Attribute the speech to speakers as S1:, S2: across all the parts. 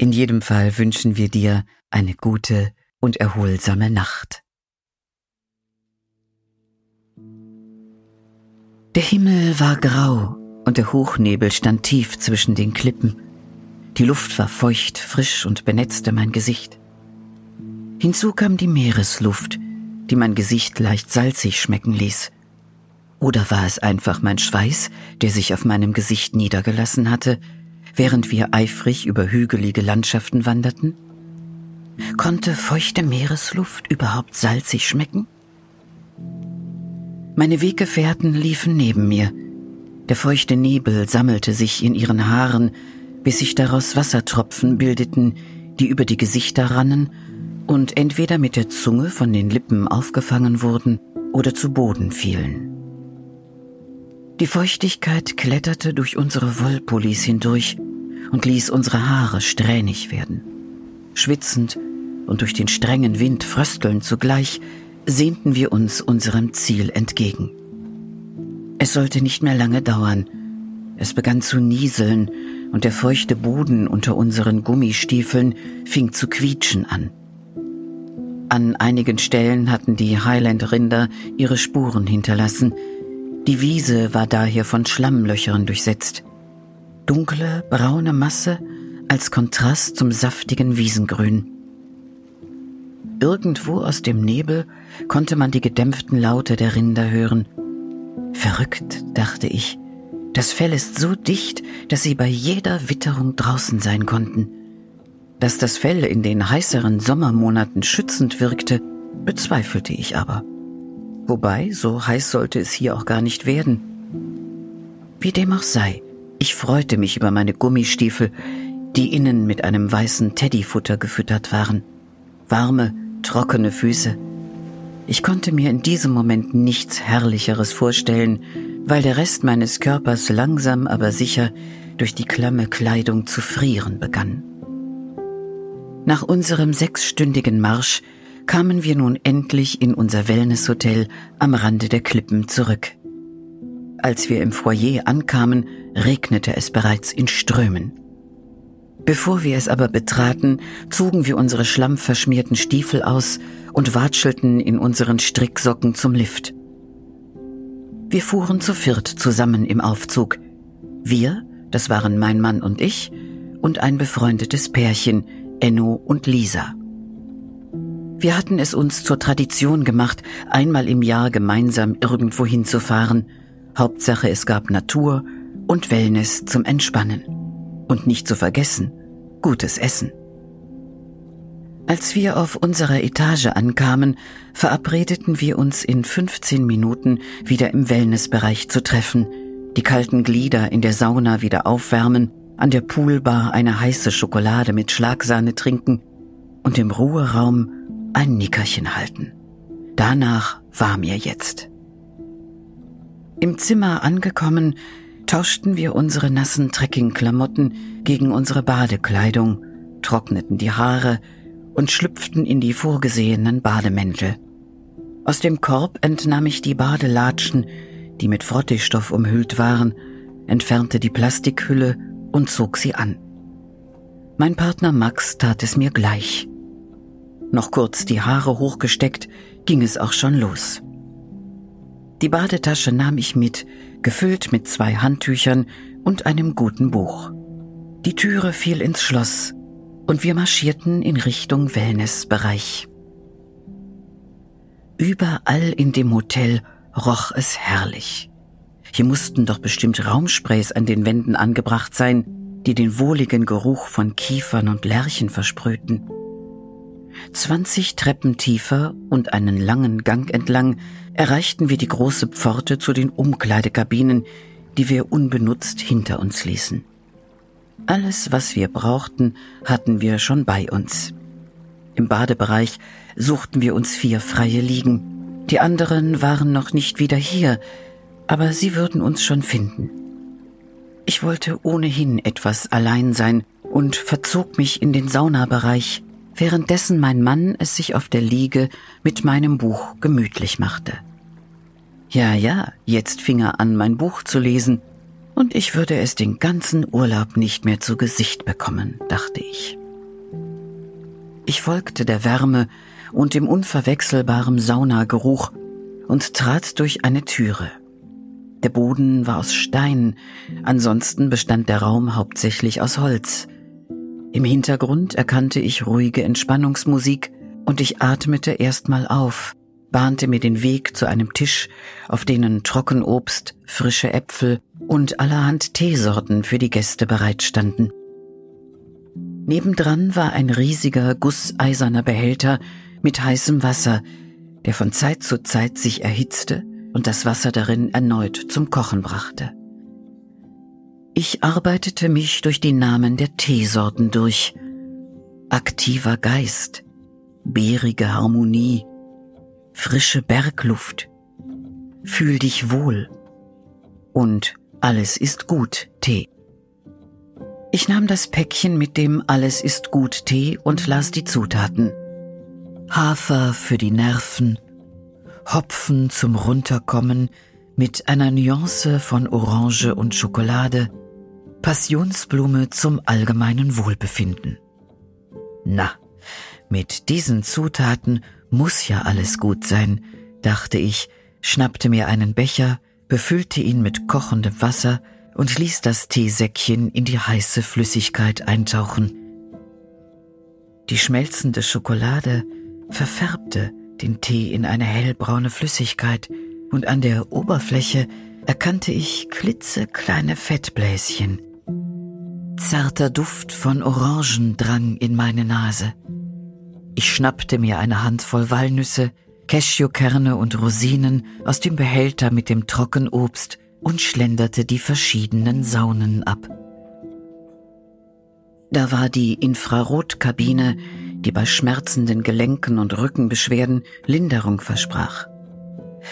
S1: In jedem Fall wünschen wir dir eine gute und erholsame Nacht. Der Himmel war grau und der Hochnebel stand tief zwischen den Klippen. Die Luft war feucht, frisch und benetzte mein Gesicht. Hinzu kam die Meeresluft, die mein Gesicht leicht salzig schmecken ließ. Oder war es einfach mein Schweiß, der sich auf meinem Gesicht niedergelassen hatte, während wir eifrig über hügelige Landschaften wanderten? Konnte feuchte Meeresluft überhaupt salzig schmecken? Meine Weggefährten liefen neben mir. Der feuchte Nebel sammelte sich in ihren Haaren, bis sich daraus Wassertropfen bildeten, die über die Gesichter rannen und entweder mit der Zunge von den Lippen aufgefangen wurden oder zu Boden fielen. Die Feuchtigkeit kletterte durch unsere Wollpullis hindurch und ließ unsere Haare strähnig werden. Schwitzend und durch den strengen Wind fröstelnd zugleich sehnten wir uns unserem Ziel entgegen. Es sollte nicht mehr lange dauern. Es begann zu nieseln und der feuchte Boden unter unseren Gummistiefeln fing zu quietschen an. An einigen Stellen hatten die Highland-Rinder ihre Spuren hinterlassen. Die Wiese war daher von Schlammlöchern durchsetzt dunkle, braune Masse als Kontrast zum saftigen Wiesengrün. Irgendwo aus dem Nebel konnte man die gedämpften Laute der Rinder hören. Verrückt, dachte ich. Das Fell ist so dicht, dass sie bei jeder Witterung draußen sein konnten. Dass das Fell in den heißeren Sommermonaten schützend wirkte, bezweifelte ich aber. Wobei, so heiß sollte es hier auch gar nicht werden. Wie dem auch sei, ich freute mich über meine Gummistiefel, die innen mit einem weißen Teddyfutter gefüttert waren. Warme, trockene Füße. Ich konnte mir in diesem Moment nichts Herrlicheres vorstellen, weil der Rest meines Körpers langsam aber sicher durch die klamme Kleidung zu frieren begann. Nach unserem sechsstündigen Marsch kamen wir nun endlich in unser Wellnesshotel am Rande der Klippen zurück. Als wir im Foyer ankamen, regnete es bereits in Strömen. Bevor wir es aber betraten, zogen wir unsere schlammverschmierten Stiefel aus und watschelten in unseren Stricksocken zum Lift. Wir fuhren zu viert zusammen im Aufzug. Wir, das waren mein Mann und ich, und ein befreundetes Pärchen, Enno und Lisa. Wir hatten es uns zur Tradition gemacht, einmal im Jahr gemeinsam irgendwo hinzufahren. Hauptsache es gab Natur und Wellness zum Entspannen. Und nicht zu vergessen, gutes Essen. Als wir auf unserer Etage ankamen, verabredeten wir uns in 15 Minuten wieder im Wellnessbereich zu treffen, die kalten Glieder in der Sauna wieder aufwärmen, an der Poolbar eine heiße Schokolade mit Schlagsahne trinken und im Ruheraum ein Nickerchen halten. Danach war mir jetzt. Im Zimmer angekommen, tauschten wir unsere nassen Trekkingklamotten gegen unsere Badekleidung, trockneten die Haare und schlüpften in die vorgesehenen Bademäntel. Aus dem Korb entnahm ich die Badelatschen, die mit Frotteestoff umhüllt waren, entfernte die Plastikhülle und zog sie an. Mein Partner Max tat es mir gleich. Noch kurz die Haare hochgesteckt, ging es auch schon los. Die Badetasche nahm ich mit, gefüllt mit zwei Handtüchern und einem guten Buch. Die Türe fiel ins Schloss und wir marschierten in Richtung Wellnessbereich. Überall in dem Hotel roch es herrlich. Hier mussten doch bestimmt Raumsprays an den Wänden angebracht sein, die den wohligen Geruch von Kiefern und Lärchen versprühten. Zwanzig Treppen tiefer und einen langen Gang entlang erreichten wir die große Pforte zu den Umkleidekabinen, die wir unbenutzt hinter uns ließen. Alles, was wir brauchten, hatten wir schon bei uns. Im Badebereich suchten wir uns vier freie Liegen. Die anderen waren noch nicht wieder hier, aber sie würden uns schon finden. Ich wollte ohnehin etwas allein sein und verzog mich in den Saunabereich, währenddessen mein Mann es sich auf der Liege mit meinem Buch gemütlich machte. Ja, ja, jetzt fing er an, mein Buch zu lesen, und ich würde es den ganzen Urlaub nicht mehr zu Gesicht bekommen, dachte ich. Ich folgte der Wärme und dem unverwechselbaren Saunageruch und trat durch eine Türe. Der Boden war aus Stein, ansonsten bestand der Raum hauptsächlich aus Holz. Im Hintergrund erkannte ich ruhige Entspannungsmusik und ich atmete erstmal auf, bahnte mir den Weg zu einem Tisch, auf denen Trockenobst, frische Äpfel und allerhand Teesorten für die Gäste bereitstanden. Nebendran war ein riesiger gusseiserner Behälter mit heißem Wasser, der von Zeit zu Zeit sich erhitzte und das Wasser darin erneut zum Kochen brachte. Ich arbeitete mich durch die Namen der Teesorten durch. Aktiver Geist, beerige Harmonie, frische Bergluft, fühl dich wohl und alles ist gut Tee. Ich nahm das Päckchen mit dem Alles ist gut Tee und las die Zutaten. Hafer für die Nerven, Hopfen zum Runterkommen mit einer Nuance von Orange und Schokolade, Passionsblume zum allgemeinen Wohlbefinden. Na, mit diesen Zutaten muss ja alles gut sein, dachte ich, schnappte mir einen Becher, befüllte ihn mit kochendem Wasser und ließ das Teesäckchen in die heiße Flüssigkeit eintauchen. Die schmelzende Schokolade verfärbte den Tee in eine hellbraune Flüssigkeit und an der Oberfläche erkannte ich klitzekleine Fettbläschen. Zarter Duft von Orangen drang in meine Nase. Ich schnappte mir eine Handvoll Walnüsse, Cashewkerne und Rosinen aus dem Behälter mit dem Trockenobst und schlenderte die verschiedenen Saunen ab. Da war die Infrarotkabine, die bei schmerzenden Gelenken und Rückenbeschwerden Linderung versprach.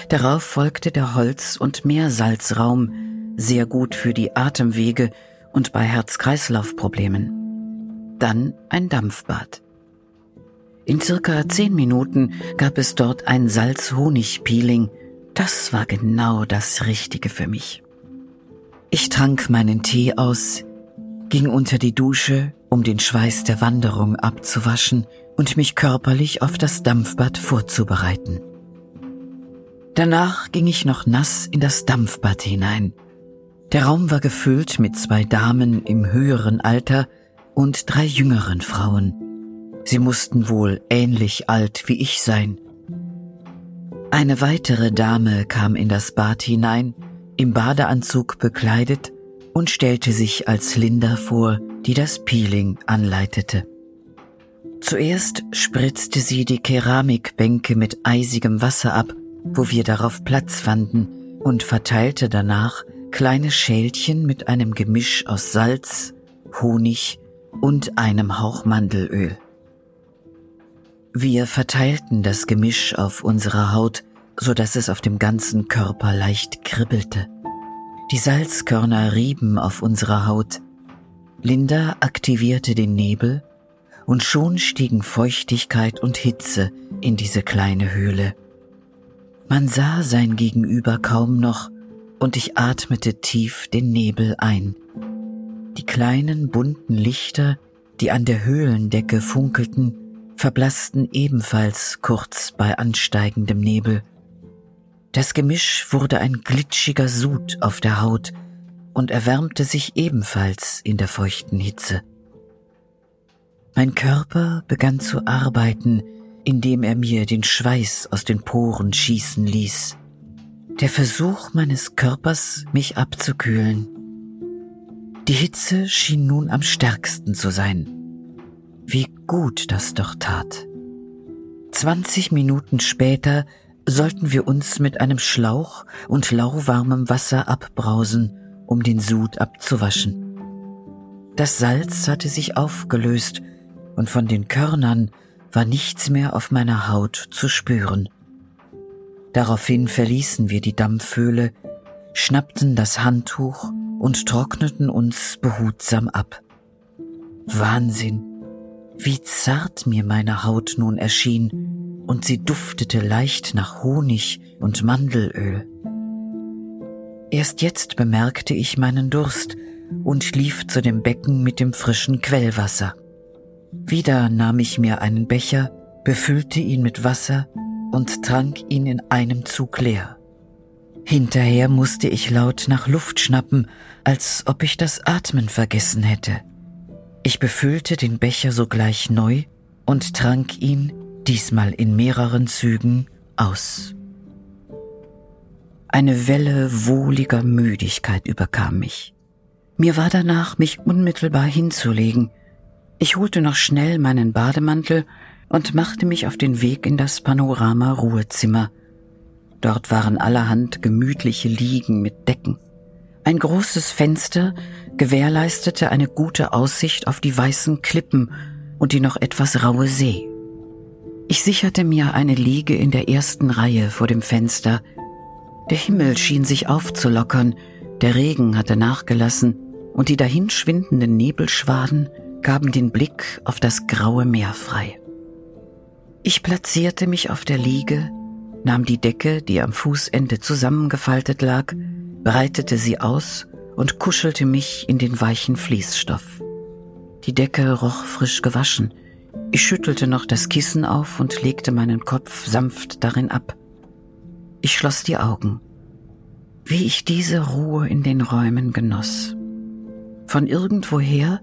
S1: Darauf folgte der Holz- und Meersalzraum, sehr gut für die Atemwege und bei Herz-Kreislauf-Problemen. Dann ein Dampfbad. In circa zehn Minuten gab es dort ein Salz-Honig-Peeling. Das war genau das Richtige für mich. Ich trank meinen Tee aus, ging unter die Dusche, um den Schweiß der Wanderung abzuwaschen und mich körperlich auf das Dampfbad vorzubereiten. Danach ging ich noch nass in das Dampfbad hinein. Der Raum war gefüllt mit zwei Damen im höheren Alter und drei jüngeren Frauen. Sie mussten wohl ähnlich alt wie ich sein. Eine weitere Dame kam in das Bad hinein, im Badeanzug bekleidet und stellte sich als Linda vor, die das Peeling anleitete. Zuerst spritzte sie die Keramikbänke mit eisigem Wasser ab, wo wir darauf Platz fanden, und verteilte danach kleine Schälchen mit einem Gemisch aus Salz, Honig und einem Hauch Mandelöl. Wir verteilten das Gemisch auf unserer Haut, so dass es auf dem ganzen Körper leicht kribbelte. Die Salzkörner rieben auf unserer Haut. Linda aktivierte den Nebel und schon stiegen Feuchtigkeit und Hitze in diese kleine Höhle. Man sah sein Gegenüber kaum noch und ich atmete tief den Nebel ein. Die kleinen bunten Lichter, die an der Höhlendecke funkelten, verblassten ebenfalls kurz bei ansteigendem Nebel. Das Gemisch wurde ein glitschiger Sud auf der Haut und erwärmte sich ebenfalls in der feuchten Hitze. Mein Körper begann zu arbeiten, indem er mir den Schweiß aus den Poren schießen ließ. Der Versuch meines Körpers, mich abzukühlen. Die Hitze schien nun am stärksten zu sein. Wie gut das doch tat. Zwanzig Minuten später sollten wir uns mit einem Schlauch und lauwarmem Wasser abbrausen, um den Sud abzuwaschen. Das Salz hatte sich aufgelöst, und von den Körnern war nichts mehr auf meiner Haut zu spüren. Daraufhin verließen wir die Dampfhöhle, schnappten das Handtuch und trockneten uns behutsam ab. Wahnsinn, wie zart mir meine Haut nun erschien, und sie duftete leicht nach Honig und Mandelöl. Erst jetzt bemerkte ich meinen Durst und lief zu dem Becken mit dem frischen Quellwasser. Wieder nahm ich mir einen Becher, befüllte ihn mit Wasser und trank ihn in einem Zug leer. Hinterher musste ich laut nach Luft schnappen, als ob ich das Atmen vergessen hätte. Ich befüllte den Becher sogleich neu und trank ihn, diesmal in mehreren Zügen, aus. Eine Welle wohliger Müdigkeit überkam mich. Mir war danach, mich unmittelbar hinzulegen. Ich holte noch schnell meinen Bademantel und machte mich auf den Weg in das Panorama-Ruhezimmer. Dort waren allerhand gemütliche Liegen mit Decken. Ein großes Fenster gewährleistete eine gute Aussicht auf die weißen Klippen und die noch etwas raue See. Ich sicherte mir eine Liege in der ersten Reihe vor dem Fenster. Der Himmel schien sich aufzulockern, der Regen hatte nachgelassen und die dahinschwindenden Nebelschwaden gaben den Blick auf das graue Meer frei. Ich platzierte mich auf der Liege, nahm die Decke, die am Fußende zusammengefaltet lag, breitete sie aus und kuschelte mich in den weichen Fließstoff. Die Decke roch frisch gewaschen. Ich schüttelte noch das Kissen auf und legte meinen Kopf sanft darin ab. Ich schloss die Augen. Wie ich diese Ruhe in den Räumen genoss. Von irgendwoher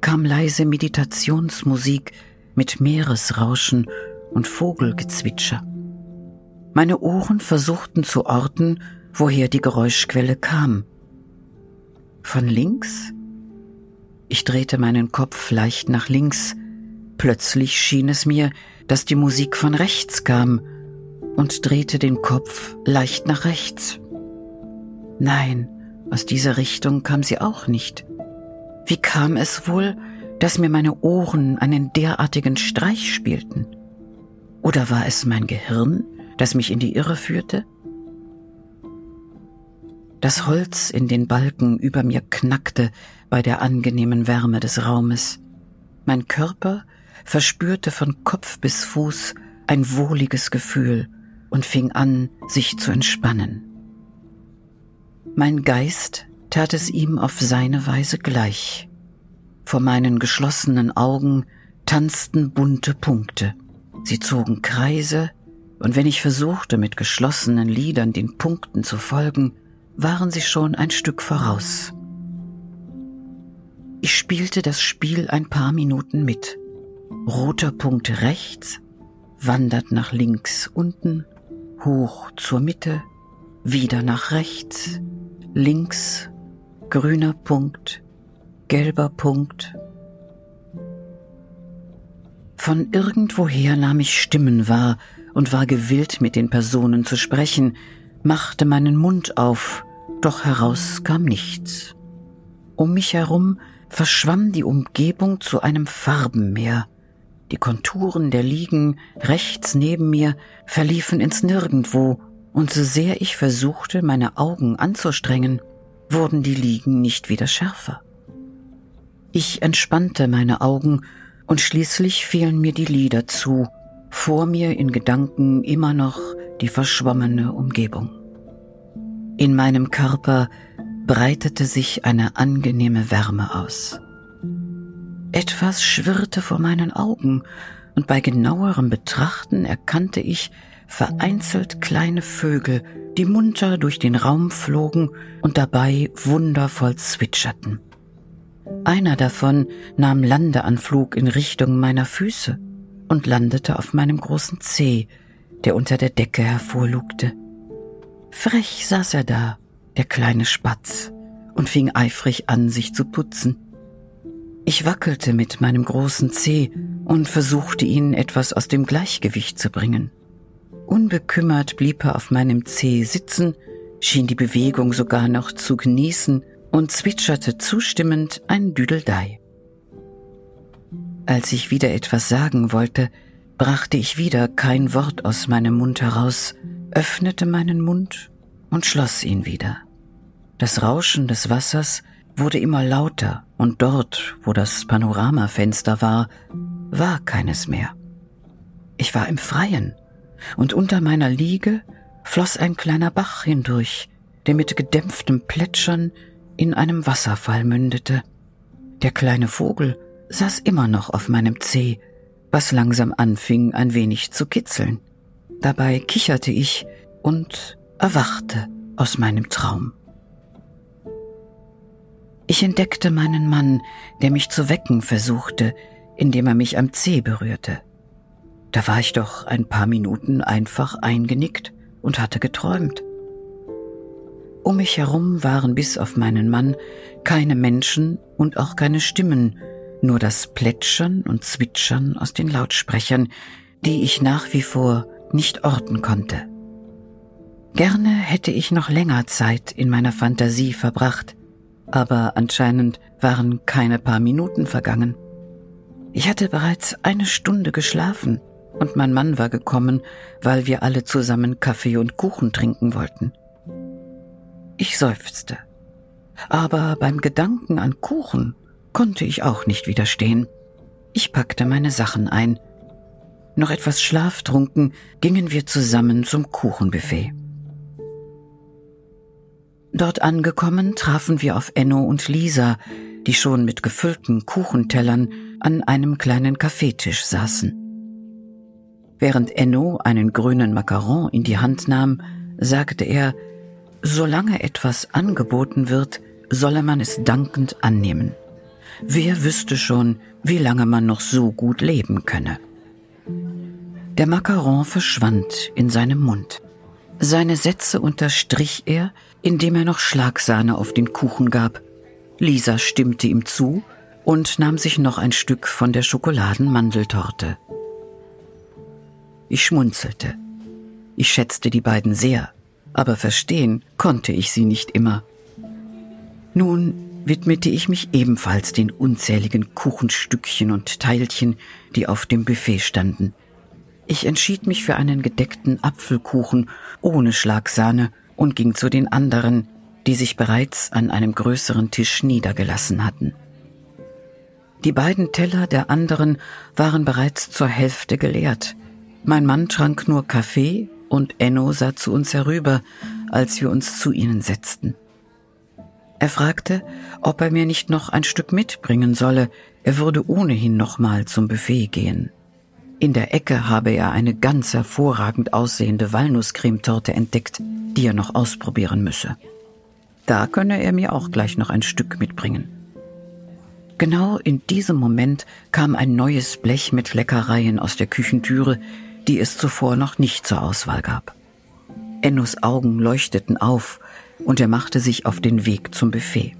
S1: kam leise Meditationsmusik mit Meeresrauschen und Vogelgezwitscher. Meine Ohren versuchten zu orten, woher die Geräuschquelle kam. Von links? Ich drehte meinen Kopf leicht nach links. Plötzlich schien es mir, dass die Musik von rechts kam und drehte den Kopf leicht nach rechts. Nein, aus dieser Richtung kam sie auch nicht. Wie kam es wohl, dass mir meine Ohren einen derartigen Streich spielten? Oder war es mein Gehirn, das mich in die Irre führte? Das Holz in den Balken über mir knackte bei der angenehmen Wärme des Raumes. Mein Körper verspürte von Kopf bis Fuß ein wohliges Gefühl und fing an, sich zu entspannen. Mein Geist tat es ihm auf seine Weise gleich. Vor meinen geschlossenen Augen tanzten bunte Punkte. Sie zogen Kreise, und wenn ich versuchte, mit geschlossenen Lidern den Punkten zu folgen, waren sie schon ein Stück voraus. Ich spielte das Spiel ein paar Minuten mit. Roter Punkt rechts, wandert nach links unten, hoch zur Mitte, wieder nach rechts, links grüner Punkt, gelber Punkt. Von irgendwoher nahm ich Stimmen wahr und war gewillt, mit den Personen zu sprechen, machte meinen Mund auf, doch heraus kam nichts. Um mich herum verschwamm die Umgebung zu einem Farbenmeer. Die Konturen der Liegen rechts neben mir verliefen ins Nirgendwo, und so sehr ich versuchte, meine Augen anzustrengen, wurden die Liegen nicht wieder schärfer. Ich entspannte meine Augen und schließlich fielen mir die Lider zu, vor mir in Gedanken immer noch die verschwommene Umgebung. In meinem Körper breitete sich eine angenehme Wärme aus. Etwas schwirrte vor meinen Augen, und bei genauerem Betrachten erkannte ich vereinzelt kleine Vögel, die munter durch den Raum flogen und dabei wundervoll zwitscherten. Einer davon nahm Landeanflug in Richtung meiner Füße und landete auf meinem großen Zeh, der unter der Decke hervorlugte. Frech saß er da, der kleine Spatz, und fing eifrig an, sich zu putzen. Ich wackelte mit meinem großen Zeh und versuchte ihn etwas aus dem Gleichgewicht zu bringen. Unbekümmert blieb er auf meinem Zeh sitzen, schien die Bewegung sogar noch zu genießen und zwitscherte zustimmend ein Düdeldei. Als ich wieder etwas sagen wollte, brachte ich wieder kein Wort aus meinem Mund heraus, öffnete meinen Mund und schloss ihn wieder. Das Rauschen des Wassers wurde immer lauter, und dort, wo das Panoramafenster war, war keines mehr. Ich war im Freien, und unter meiner Liege floss ein kleiner Bach hindurch, der mit gedämpftem Plätschern in einem Wasserfall mündete. Der kleine Vogel saß immer noch auf meinem Zeh, was langsam anfing ein wenig zu kitzeln. Dabei kicherte ich und erwachte aus meinem Traum. Ich entdeckte meinen Mann, der mich zu wecken versuchte, indem er mich am Zeh berührte. Da war ich doch ein paar Minuten einfach eingenickt und hatte geträumt. Um mich herum waren bis auf meinen Mann keine Menschen und auch keine Stimmen, nur das Plätschern und Zwitschern aus den Lautsprechern, die ich nach wie vor nicht orten konnte. Gerne hätte ich noch länger Zeit in meiner Fantasie verbracht, aber anscheinend waren keine paar Minuten vergangen. Ich hatte bereits eine Stunde geschlafen und mein Mann war gekommen, weil wir alle zusammen Kaffee und Kuchen trinken wollten. Ich seufzte. Aber beim Gedanken an Kuchen konnte ich auch nicht widerstehen. Ich packte meine Sachen ein. Noch etwas schlaftrunken gingen wir zusammen zum Kuchenbuffet. Dort angekommen trafen wir auf Enno und Lisa, die schon mit gefüllten Kuchentellern an einem kleinen Kaffeetisch saßen. Während Enno einen grünen Macaron in die Hand nahm, sagte er, solange etwas angeboten wird, solle man es dankend annehmen. Wer wüsste schon, wie lange man noch so gut leben könne. Der Macaron verschwand in seinem Mund. Seine Sätze unterstrich er, indem er noch Schlagsahne auf den Kuchen gab. Lisa stimmte ihm zu und nahm sich noch ein Stück von der Schokoladenmandeltorte. Ich schmunzelte. Ich schätzte die beiden sehr, aber verstehen konnte ich sie nicht immer. Nun widmete ich mich ebenfalls den unzähligen Kuchenstückchen und Teilchen, die auf dem Buffet standen. Ich entschied mich für einen gedeckten Apfelkuchen ohne Schlagsahne und ging zu den anderen, die sich bereits an einem größeren Tisch niedergelassen hatten. Die beiden Teller der anderen waren bereits zur Hälfte geleert. Mein Mann trank nur Kaffee und Enno sah zu uns herüber, als wir uns zu ihnen setzten. Er fragte, ob er mir nicht noch ein Stück mitbringen solle, er würde ohnehin nochmal zum Buffet gehen. In der Ecke habe er eine ganz hervorragend aussehende Walnusscremetorte entdeckt, die er noch ausprobieren müsse. Da könne er mir auch gleich noch ein Stück mitbringen. Genau in diesem Moment kam ein neues Blech mit Leckereien aus der Küchentüre, die es zuvor noch nicht zur Auswahl gab. Ennos Augen leuchteten auf und er machte sich auf den Weg zum Buffet.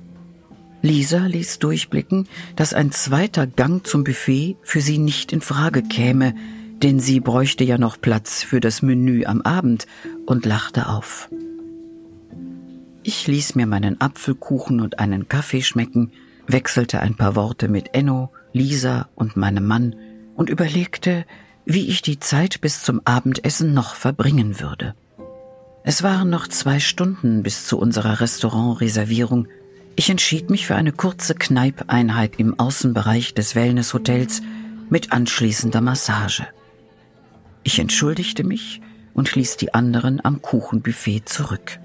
S1: Lisa ließ durchblicken, dass ein zweiter Gang zum Buffet für sie nicht in Frage käme, denn sie bräuchte ja noch Platz für das Menü am Abend und lachte auf. Ich ließ mir meinen Apfelkuchen und einen Kaffee schmecken, wechselte ein paar Worte mit Enno, Lisa und meinem Mann und überlegte, wie ich die Zeit bis zum Abendessen noch verbringen würde. Es waren noch zwei Stunden bis zu unserer Restaurantreservierung. Ich entschied mich für eine kurze Kneipeinheit im Außenbereich des Wellnesshotels mit anschließender Massage. Ich entschuldigte mich und ließ die anderen am Kuchenbuffet zurück.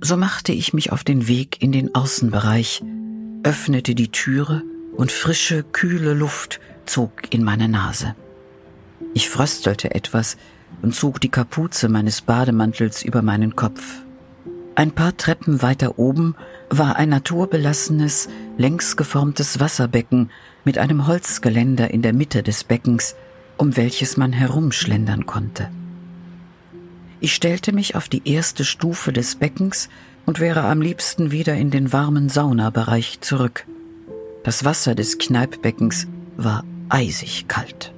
S1: So machte ich mich auf den Weg in den Außenbereich, öffnete die Türe und frische, kühle Luft zog in meine Nase. Ich fröstelte etwas, und zog die Kapuze meines Bademantels über meinen Kopf. Ein paar Treppen weiter oben war ein naturbelassenes, längs geformtes Wasserbecken mit einem Holzgeländer in der Mitte des Beckens, um welches man herumschlendern konnte. Ich stellte mich auf die erste Stufe des Beckens und wäre am liebsten wieder in den warmen Saunabereich zurück. Das Wasser des Kneippbeckens war eisig kalt.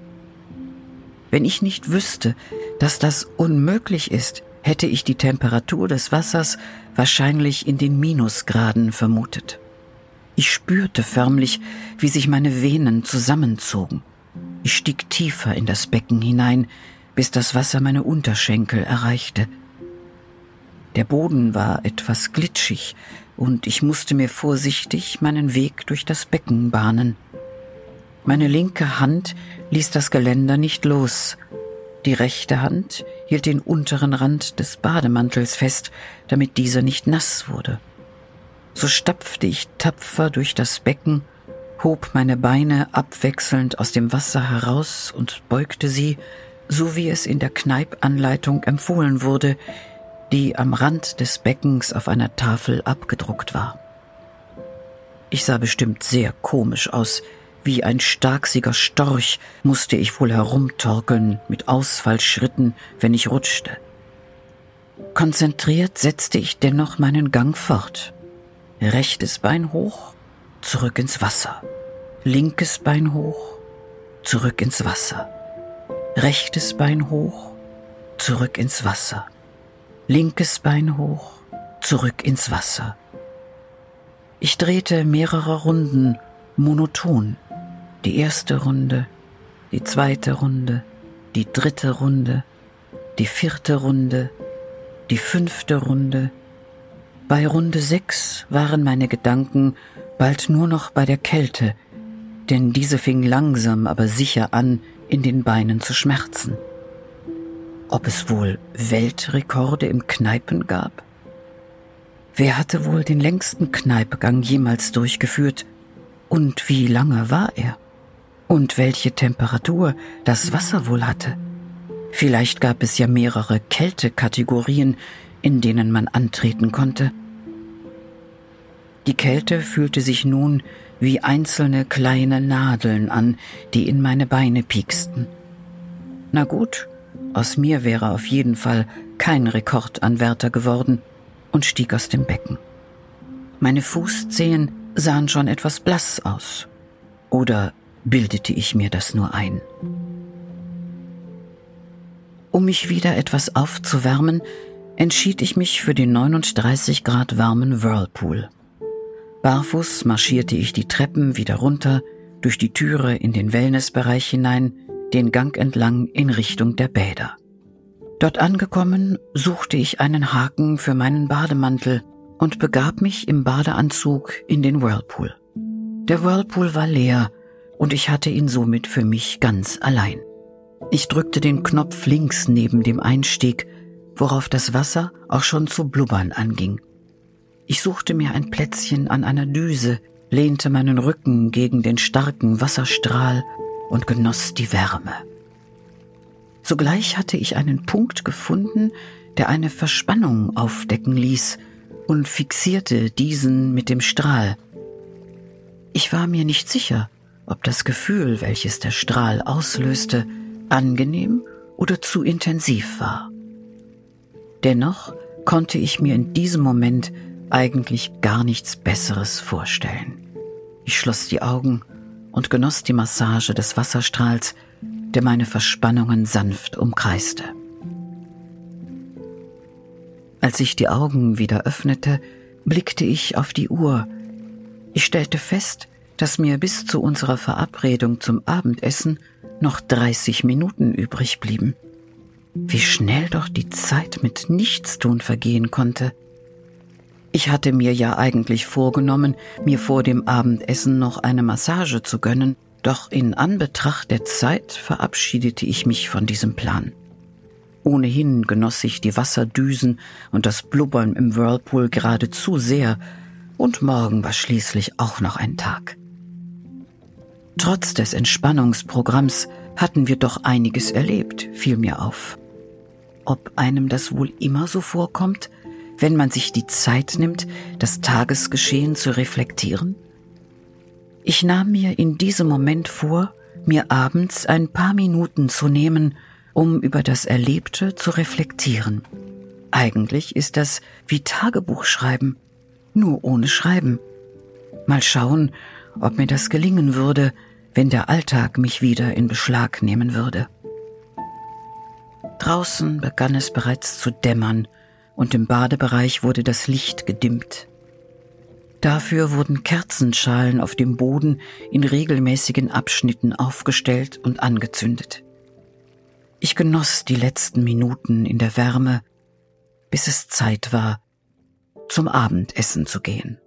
S1: Wenn ich nicht wüsste, dass das unmöglich ist, hätte ich die Temperatur des Wassers wahrscheinlich in den Minusgraden vermutet. Ich spürte förmlich, wie sich meine Venen zusammenzogen. Ich stieg tiefer in das Becken hinein, bis das Wasser meine Unterschenkel erreichte. Der Boden war etwas glitschig, und ich musste mir vorsichtig meinen Weg durch das Becken bahnen. Meine linke Hand ließ das Geländer nicht los, die rechte Hand hielt den unteren Rand des Bademantels fest, damit dieser nicht nass wurde. So stapfte ich tapfer durch das Becken, hob meine Beine abwechselnd aus dem Wasser heraus und beugte sie, so wie es in der Kneipanleitung empfohlen wurde, die am Rand des Beckens auf einer Tafel abgedruckt war. Ich sah bestimmt sehr komisch aus, wie ein starksiger Storch musste ich wohl herumtorkeln mit Ausfallschritten, wenn ich rutschte. Konzentriert setzte ich dennoch meinen Gang fort. Rechtes Bein hoch, zurück ins Wasser. Linkes Bein hoch, zurück ins Wasser. Rechtes Bein hoch, zurück ins Wasser. Linkes Bein hoch, zurück ins Wasser. Ich drehte mehrere Runden monoton die erste Runde, die zweite Runde, die dritte Runde, die vierte Runde, die fünfte Runde. Bei Runde sechs waren meine Gedanken bald nur noch bei der Kälte, denn diese fing langsam aber sicher an, in den Beinen zu schmerzen. Ob es wohl Weltrekorde im Kneipen gab? Wer hatte wohl den längsten Kneipegang jemals durchgeführt und wie lange war er? Und welche Temperatur das Wasser wohl hatte. Vielleicht gab es ja mehrere Kältekategorien, in denen man antreten konnte. Die Kälte fühlte sich nun wie einzelne kleine Nadeln an, die in meine Beine pieksten. Na gut, aus mir wäre auf jeden Fall kein Rekordanwärter geworden und stieg aus dem Becken. Meine Fußzehen sahen schon etwas blass aus. Oder bildete ich mir das nur ein. Um mich wieder etwas aufzuwärmen, entschied ich mich für den 39 Grad warmen Whirlpool. Barfuß marschierte ich die Treppen wieder runter, durch die Türe in den Wellnessbereich hinein, den Gang entlang in Richtung der Bäder. Dort angekommen, suchte ich einen Haken für meinen Bademantel und begab mich im Badeanzug in den Whirlpool. Der Whirlpool war leer und ich hatte ihn somit für mich ganz allein. Ich drückte den Knopf links neben dem Einstieg, worauf das Wasser auch schon zu blubbern anging. Ich suchte mir ein Plätzchen an einer Düse, lehnte meinen Rücken gegen den starken Wasserstrahl und genoss die Wärme. Sogleich hatte ich einen Punkt gefunden, der eine Verspannung aufdecken ließ und fixierte diesen mit dem Strahl. Ich war mir nicht sicher, ob das Gefühl, welches der Strahl auslöste, angenehm oder zu intensiv war. Dennoch konnte ich mir in diesem Moment eigentlich gar nichts Besseres vorstellen. Ich schloss die Augen und genoss die Massage des Wasserstrahls, der meine Verspannungen sanft umkreiste. Als ich die Augen wieder öffnete, blickte ich auf die Uhr. Ich stellte fest, dass mir bis zu unserer Verabredung zum Abendessen noch 30 Minuten übrig blieben. Wie schnell doch die Zeit mit Nichtstun vergehen konnte. Ich hatte mir ja eigentlich vorgenommen, mir vor dem Abendessen noch eine Massage zu gönnen, doch in Anbetracht der Zeit verabschiedete ich mich von diesem Plan. Ohnehin genoss ich die Wasserdüsen und das Blubbern im Whirlpool geradezu sehr, und morgen war schließlich auch noch ein Tag. Trotz des Entspannungsprogramms hatten wir doch einiges erlebt, fiel mir auf. Ob einem das wohl immer so vorkommt, wenn man sich die Zeit nimmt, das Tagesgeschehen zu reflektieren? Ich nahm mir in diesem Moment vor, mir abends ein paar Minuten zu nehmen, um über das Erlebte zu reflektieren. Eigentlich ist das wie Tagebuch schreiben, nur ohne Schreiben. Mal schauen, ob mir das gelingen würde, wenn der Alltag mich wieder in Beschlag nehmen würde. Draußen begann es bereits zu dämmern und im Badebereich wurde das Licht gedimmt. Dafür wurden Kerzenschalen auf dem Boden in regelmäßigen Abschnitten aufgestellt und angezündet. Ich genoss die letzten Minuten in der Wärme, bis es Zeit war, zum Abendessen zu gehen.